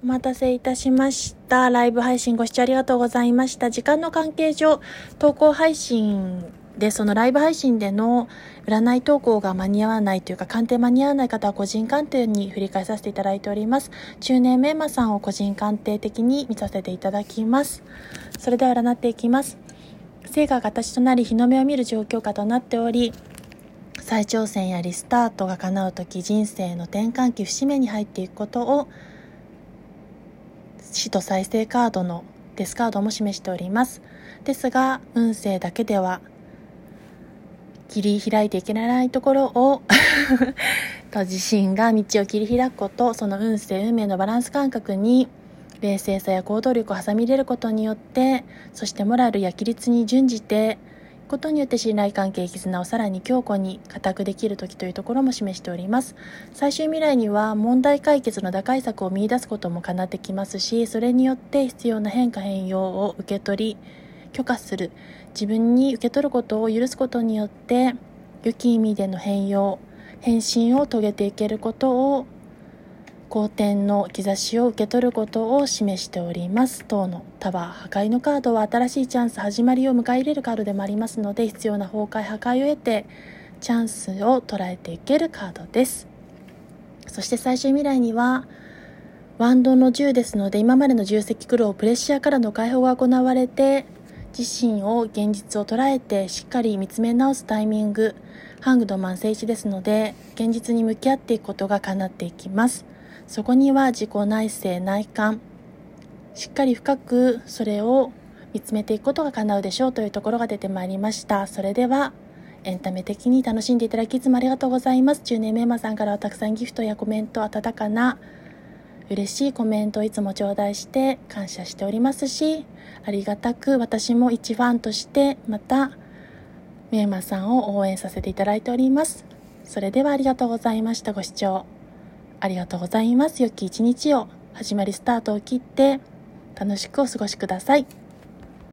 お待たせいたしました。ライブ配信ご視聴ありがとうございました。時間の関係上、投稿配信で、そのライブ配信での占い投稿が間に合わないというか、鑑定間に合わない方は個人鑑定に振り返させていただいております。中年メンマさんを個人鑑定的に見させていただきます。それでは占っていきます。成果が形となり日の目を見る状況下となっており、再挑戦やリスタートが叶う時人生の転換期節目に入っていくことを死と再生カードのデスカードも示しております。ですが運勢だけでは切り開いていけないところを と自身が道を切り開くことその運勢運命のバランス感覚に冷静さや行動力を挟み入れることによってそしてモラルや規律に準じてことによって信頼関係絆をさらに強固に固くできる時というところも示しております。最終未来には問題解決の打開策を見出すことも叶ってきますしそれによって必要な変化変容を受け取り許可する自分に受け取ることを許すことによって良き意味での変容変身を遂げていけることを好転の兆しを受け取ることを示しております。等のタワー破壊のカードは新しいチャンス始まりを迎え入れるカードでもありますので必要な崩壊破壊を得てチャンスを捉えていけるカードです。そして最終未来にはワンドの10ですので今までの重責苦労プレッシャーからの解放が行われて自身を現実を捉えてしっかり見つめ直すタイミングハングドマン聖地ですので現実に向き合っていくことが叶っていきます。そこには自己内省内観しっかり深くそれを見つめていくことが叶うでしょうというところが出てまいりました。それではエンタメ的に楽しんでいただきいつもありがとうございます。中年メンマさんからはたくさんギフトやコメント温かな嬉しいコメントをいつも頂戴して感謝しておりますしありがたく私も一ファンとしてまたメンマさんを応援させていただいております。それではありがとうございました。ご視聴。ありがとうございます。良き一日を始まりスタートを切って楽しくお過ごしください。